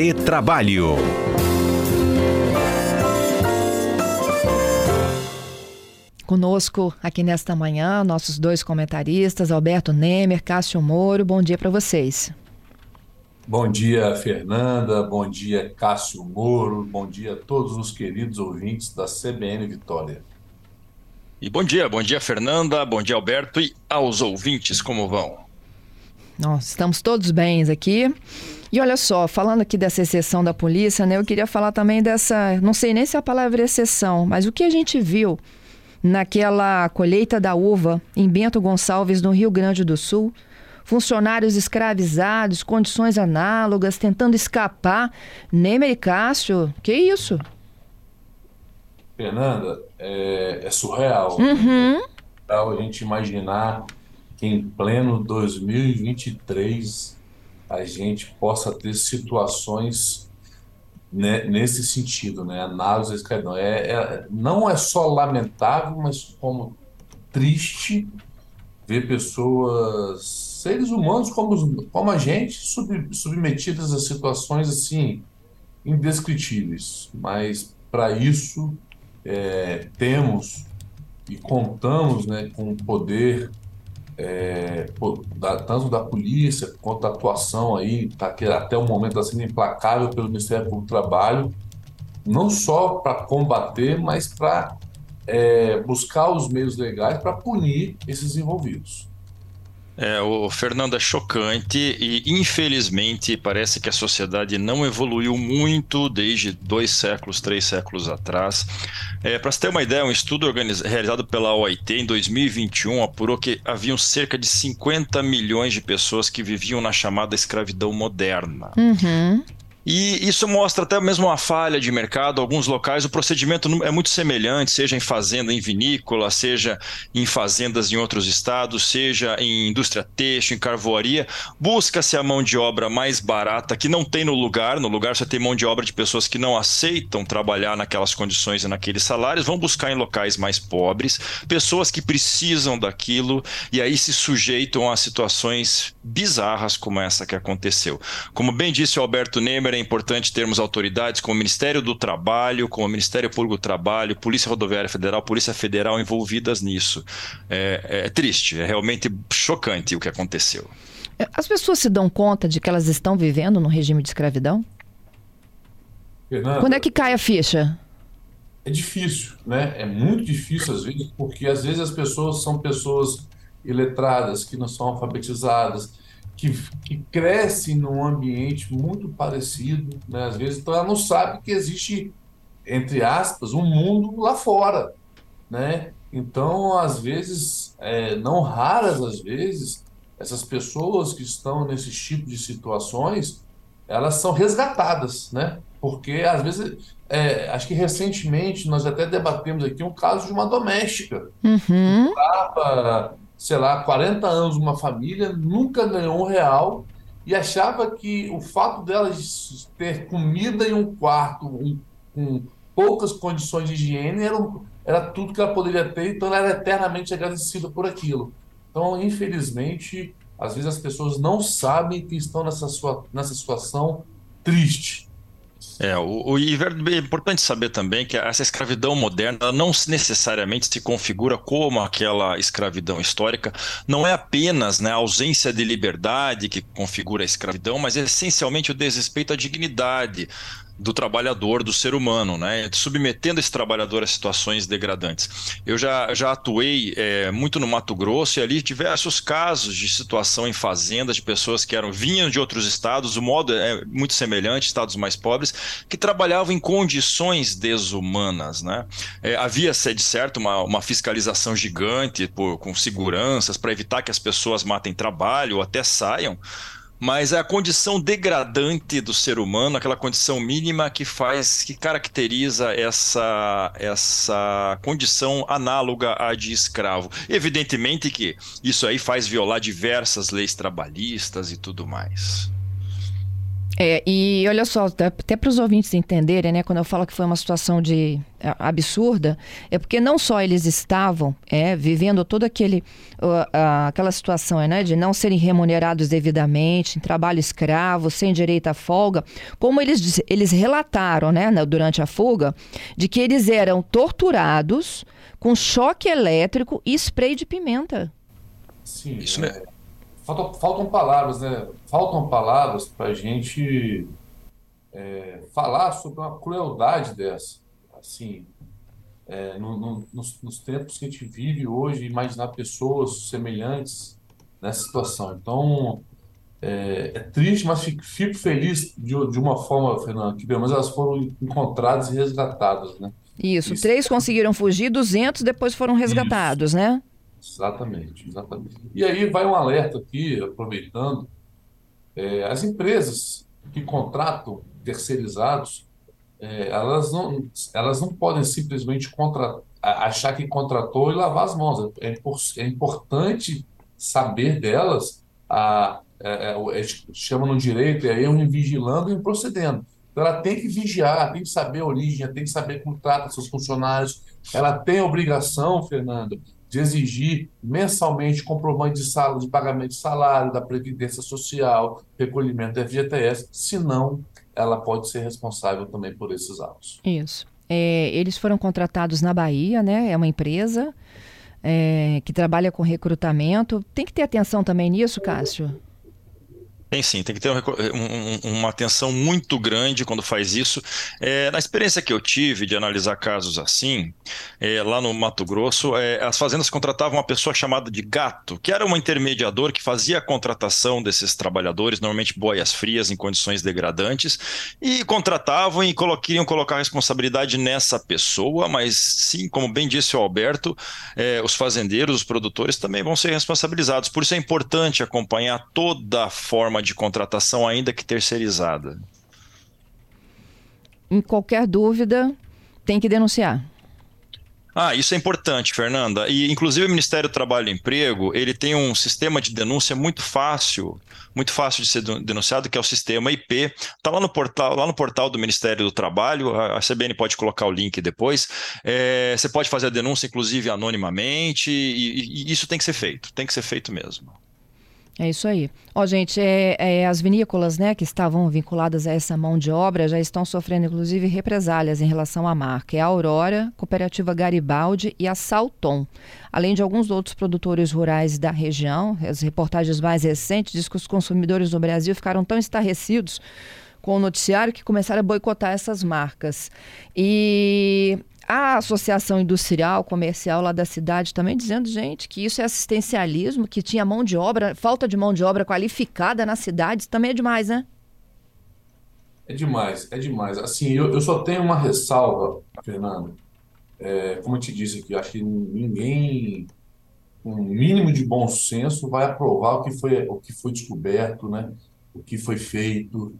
Retrabalho. Conosco aqui nesta manhã, nossos dois comentaristas, Alberto Nemer, Cássio Moro. Bom dia para vocês. Bom dia, Fernanda. Bom dia, Cássio Moro. Bom dia a todos os queridos ouvintes da CBN Vitória. E bom dia, bom dia, Fernanda. Bom dia, Alberto. E aos ouvintes, como vão? Nós estamos todos bem aqui. E olha só, falando aqui dessa exceção da polícia, né? Eu queria falar também dessa. Não sei nem se a palavra é exceção, mas o que a gente viu naquela colheita da uva em Bento Gonçalves, no Rio Grande do Sul. Funcionários escravizados, condições análogas, tentando escapar. Nemer e Cássio, que isso? Fernanda, é, é surreal. Uhum. É a gente imaginar que em pleno 2023 a gente possa ter situações né, nesse sentido, né? Análise escravidão. É, é, não é só lamentável, mas como triste ver pessoas, seres humanos como, como a gente, sub, submetidas a situações assim indescritíveis. Mas para isso é, temos e contamos né, com o poder é, da, tanto da polícia quanto da atuação aí, tá, que até o momento está sendo implacável pelo Ministério Público do Trabalho, não só para combater, mas para é, buscar os meios legais para punir esses envolvidos. É, o Fernando é chocante e, infelizmente, parece que a sociedade não evoluiu muito desde dois séculos, três séculos atrás. É, Para você ter uma ideia, um estudo realizado pela OIT em 2021 apurou que haviam cerca de 50 milhões de pessoas que viviam na chamada escravidão moderna. Uhum. E isso mostra até mesmo uma falha de mercado. Alguns locais o procedimento é muito semelhante, seja em fazenda em vinícola, seja em fazendas em outros estados, seja em indústria têxtil, em carvoaria. Busca-se a mão de obra mais barata que não tem no lugar. No lugar você tem mão de obra de pessoas que não aceitam trabalhar naquelas condições e naqueles salários, vão buscar em locais mais pobres, pessoas que precisam daquilo e aí se sujeitam a situações bizarras como essa que aconteceu. Como bem disse o Alberto Nemer, é importante termos autoridades como o Ministério do Trabalho, como o Ministério Público do Trabalho, Polícia Rodoviária Federal, Polícia Federal envolvidas nisso. É, é triste, é realmente chocante o que aconteceu. As pessoas se dão conta de que elas estão vivendo no regime de escravidão? Fernanda, Quando é que cai a ficha? É difícil, né? É muito difícil às vezes, porque às vezes as pessoas são pessoas iletradas, que não são alfabetizadas, que, que cresce num ambiente muito parecido, né? às vezes, então ela não sabe que existe, entre aspas, um mundo lá fora, né? Então, às vezes, é, não raras às vezes, essas pessoas que estão nesse tipo de situações, elas são resgatadas, né? Porque, às vezes, é, acho que recentemente nós até debatemos aqui um caso de uma doméstica. Uhum. Estava sei lá, 40 anos uma família, nunca ganhou um real e achava que o fato dela ter comida em um quarto um, com poucas condições de higiene era, era tudo que ela poderia ter, então ela era eternamente agradecida por aquilo. Então, infelizmente, às vezes as pessoas não sabem que estão nessa, sua, nessa situação triste. É, o, o, é importante saber também que essa escravidão moderna não necessariamente se configura como aquela escravidão histórica. Não é apenas né, a ausência de liberdade que configura a escravidão, mas é essencialmente o desrespeito à dignidade, do trabalhador, do ser humano, né? submetendo esse trabalhador a situações degradantes. Eu já, já atuei é, muito no Mato Grosso e ali diversos casos de situação em fazendas de pessoas que eram vinham de outros estados, o modo é muito semelhante, estados mais pobres, que trabalhavam em condições desumanas. Né? É, havia, de certo, uma, uma fiscalização gigante por, com seguranças para evitar que as pessoas matem trabalho ou até saiam, mas é a condição degradante do ser humano, aquela condição mínima que faz, que caracteriza essa, essa condição análoga à de escravo. Evidentemente que isso aí faz violar diversas leis trabalhistas e tudo mais. É, e olha só, até para os ouvintes entenderem, né, quando eu falo que foi uma situação de é, absurda, é porque não só eles estavam é, vivendo toda aquele, uh, uh, aquela situação né, de não serem remunerados devidamente, em trabalho escravo, sem direito à folga, como eles, eles relataram né, durante a fuga, de que eles eram torturados com choque elétrico e spray de pimenta. Sim, isso é, faltam, faltam palavras, né? Faltam palavras para a gente é, falar sobre uma crueldade dessa. Assim, é, no, no, nos, nos, tempos que a gente vive hoje, imaginar pessoas semelhantes nessa situação. Então, é, é triste, mas fico, fico feliz de, de, uma forma, Fernando, que pelo menos elas foram encontradas e resgatadas, né? Isso, Isso. três conseguiram fugir, 200 depois foram resgatados, Isso. né? Exatamente, exatamente. E aí vai um alerta aqui, aproveitando, é, as empresas que contratam terceirizados, é, elas, não, elas não podem simplesmente contra, achar que contratou e lavar as mãos. É, é importante saber delas, a, é, é, chama no direito, é em vigilando e procedendo. Então ela tem que vigiar, tem que saber a origem, tem que saber como trata seus funcionários. Ela tem a obrigação, Fernando, de exigir mensalmente comprovante de, salário, de pagamento de salário, da Previdência Social, recolhimento da FGTS, senão ela pode ser responsável também por esses atos. Isso. É, eles foram contratados na Bahia, né? É uma empresa é, que trabalha com recrutamento. Tem que ter atenção também nisso, Cássio? Tem sim, tem que ter um, um, uma atenção muito grande quando faz isso. É, na experiência que eu tive de analisar casos assim, é, lá no Mato Grosso, é, as fazendas contratavam uma pessoa chamada de gato, que era um intermediador que fazia a contratação desses trabalhadores, normalmente boias frias, em condições degradantes, e contratavam e colo queriam colocar a responsabilidade nessa pessoa, mas sim, como bem disse o Alberto, é, os fazendeiros, os produtores também vão ser responsabilizados. Por isso é importante acompanhar toda a forma forma de contratação, ainda que terceirizada? Em qualquer dúvida, tem que denunciar. Ah, isso é importante, Fernanda. E inclusive o Ministério do Trabalho e Emprego, ele tem um sistema de denúncia muito fácil, muito fácil de ser denunciado, que é o sistema IP. Está lá no portal, lá no portal do Ministério do Trabalho. A CBN pode colocar o link depois. É, você pode fazer a denúncia, inclusive anonimamente, e, e isso tem que ser feito. Tem que ser feito mesmo. É isso aí. Ó, gente, é, é, as vinícolas né, que estavam vinculadas a essa mão de obra já estão sofrendo, inclusive, represálias em relação à marca. É a Aurora, Cooperativa Garibaldi e a Salton. Além de alguns outros produtores rurais da região, as reportagens mais recentes dizem que os consumidores do Brasil ficaram tão estarrecidos com o noticiário que começaram a boicotar essas marcas. E a Associação Industrial Comercial lá da cidade também dizendo, gente, que isso é assistencialismo, que tinha mão de obra, falta de mão de obra qualificada nas cidades, também é demais, né? É demais, é demais. Assim, eu, eu só tenho uma ressalva, Fernando. É, como eu te disse aqui, acho que ninguém com um mínimo de bom senso vai aprovar o que foi, o que foi descoberto, né? o que foi feito,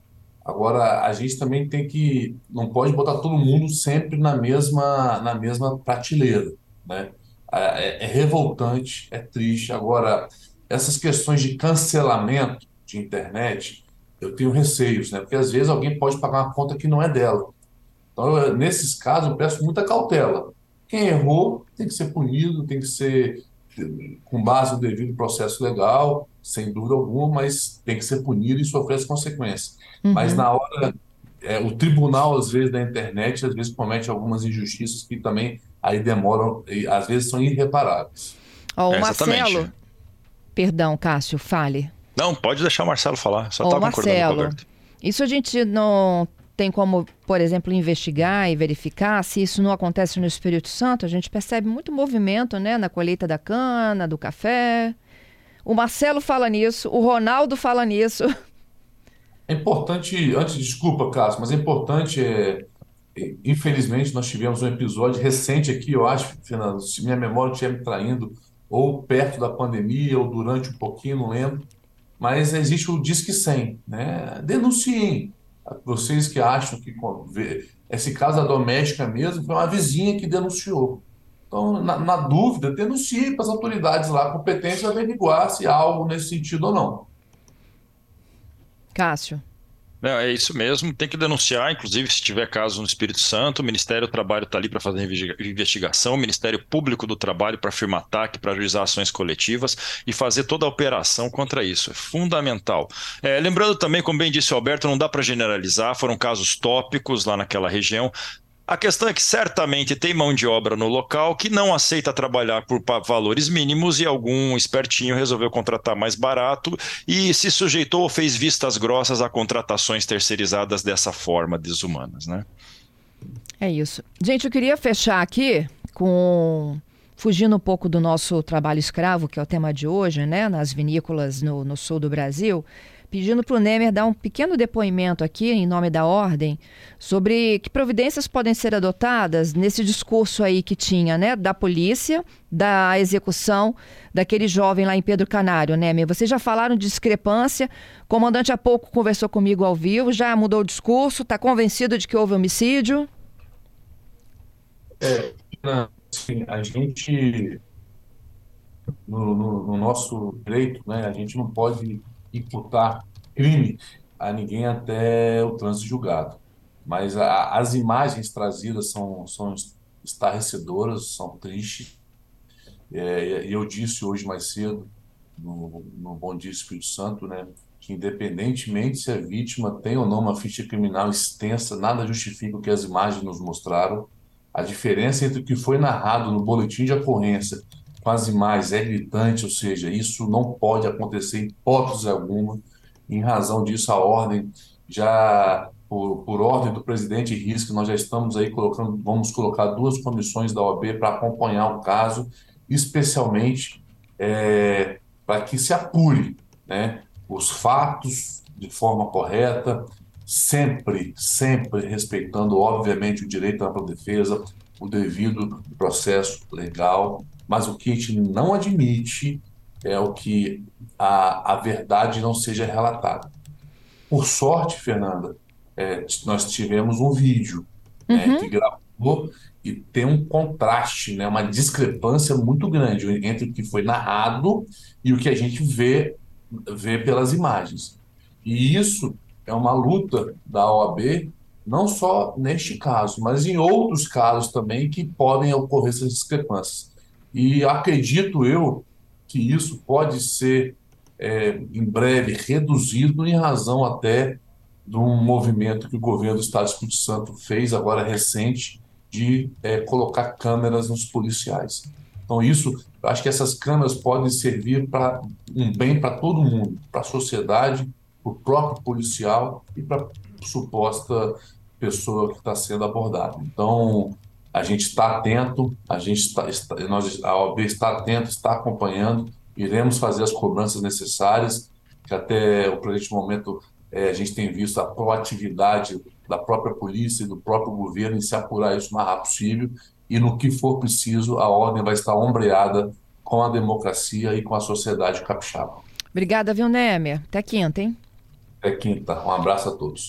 Agora, a gente também tem que, não pode botar todo mundo sempre na mesma, na mesma prateleira, né? É, é revoltante, é triste. Agora, essas questões de cancelamento de internet, eu tenho receios, né? Porque às vezes alguém pode pagar uma conta que não é dela. Então, eu, nesses casos, eu peço muita cautela. Quem errou tem que ser punido, tem que ser com base no devido processo legal, sem dúvida alguma, mas tem que ser punido e sofrer as consequências. Uhum. Mas na hora, é, o tribunal, às vezes, da internet, às vezes comete algumas injustiças que também aí demoram, e às vezes são irreparáveis. Oh, o é, Marcelo, perdão, Cássio, fale. Não, pode deixar o Marcelo falar, só estava oh, concordando com o Alberto. Isso a gente não tem como, por exemplo, investigar e verificar se isso não acontece no Espírito Santo. A gente percebe muito movimento né, na colheita da cana, do café. O Marcelo fala nisso, o Ronaldo fala nisso. É importante, antes, desculpa, Cássio, mas é importante, é, é, infelizmente, nós tivemos um episódio recente aqui, eu acho, Fernando, se minha memória estiver me traindo, ou perto da pandemia, ou durante um pouquinho, não lembro, mas existe o Disque 100, né? Denunciem. Vocês que acham que esse caso doméstica mesmo foi uma vizinha que denunciou. Então, na, na dúvida, denuncie para as autoridades lá competentes averiguar se há algo nesse sentido ou não. Cássio. É, é isso mesmo, tem que denunciar, inclusive se tiver caso no Espírito Santo, o Ministério do Trabalho está ali para fazer investigação, o Ministério Público do Trabalho para firmar ataque, para juizar ações coletivas e fazer toda a operação contra isso. É fundamental. É, lembrando também, como bem disse o Alberto, não dá para generalizar, foram casos tópicos lá naquela região. A questão é que certamente tem mão de obra no local que não aceita trabalhar por valores mínimos e algum espertinho resolveu contratar mais barato e se sujeitou ou fez vistas grossas a contratações terceirizadas dessa forma desumanas, né? É isso. Gente, eu queria fechar aqui com fugindo um pouco do nosso trabalho escravo, que é o tema de hoje, né, nas vinícolas no, no sul do Brasil pedindo para o Nemer dar um pequeno depoimento aqui, em nome da ordem, sobre que providências podem ser adotadas nesse discurso aí que tinha, né, da polícia, da execução daquele jovem lá em Pedro Canário, Nemer. Vocês já falaram de discrepância, o comandante há pouco conversou comigo ao vivo, já mudou o discurso, está convencido de que houve homicídio? É, assim, a gente, no, no, no nosso direito, né, a gente não pode imputar crime a ninguém até o trânsito julgado. Mas a, as imagens trazidas são, são estarrecedoras, são tristes. É, eu disse hoje mais cedo, no, no Bom Dia Espírito Santo, né, que independentemente se a vítima tem ou não uma ficha criminal extensa, nada justifica o que as imagens nos mostraram. A diferença entre o que foi narrado no boletim de ocorrência quase mais é gritante, ou seja, isso não pode acontecer em hipótese alguma. Em razão disso, a ordem já por, por, ordem do presidente Risco, nós já estamos aí colocando, vamos colocar duas comissões da OAB para acompanhar o caso, especialmente é, para que se apure né, os fatos de forma correta, sempre, sempre respeitando, obviamente, o direito à defesa, o devido processo legal, mas o que a gente não admite é o que a, a verdade não seja relatada. Por sorte, Fernanda, é, nós tivemos um vídeo né, uhum. que gravou e tem um contraste, né, uma discrepância muito grande entre o que foi narrado e o que a gente vê, vê pelas imagens. E isso é uma luta da OAB, não só neste caso, mas em outros casos também que podem ocorrer essas discrepâncias. E acredito eu que isso pode ser, é, em breve, reduzido em razão até de um movimento que o governo do Estado do Espírito Santo fez agora recente de é, colocar câmeras nos policiais. Então isso, acho que essas câmeras podem servir para um bem para todo mundo, para a sociedade, para o próprio policial e para suposta pessoa que está sendo abordada. Então, a gente está atento, a gente está, está nós, a OAB está atento, está acompanhando, iremos fazer as cobranças necessárias, que até o presente momento é, a gente tem visto a proatividade da própria polícia e do próprio governo em se apurar isso o mais rápido possível, e no que for preciso, a ordem vai estar ombreada com a democracia e com a sociedade capixaba. Obrigada, viu, Nemer? Até quinta, hein? Até quinta. Um abraço a todos.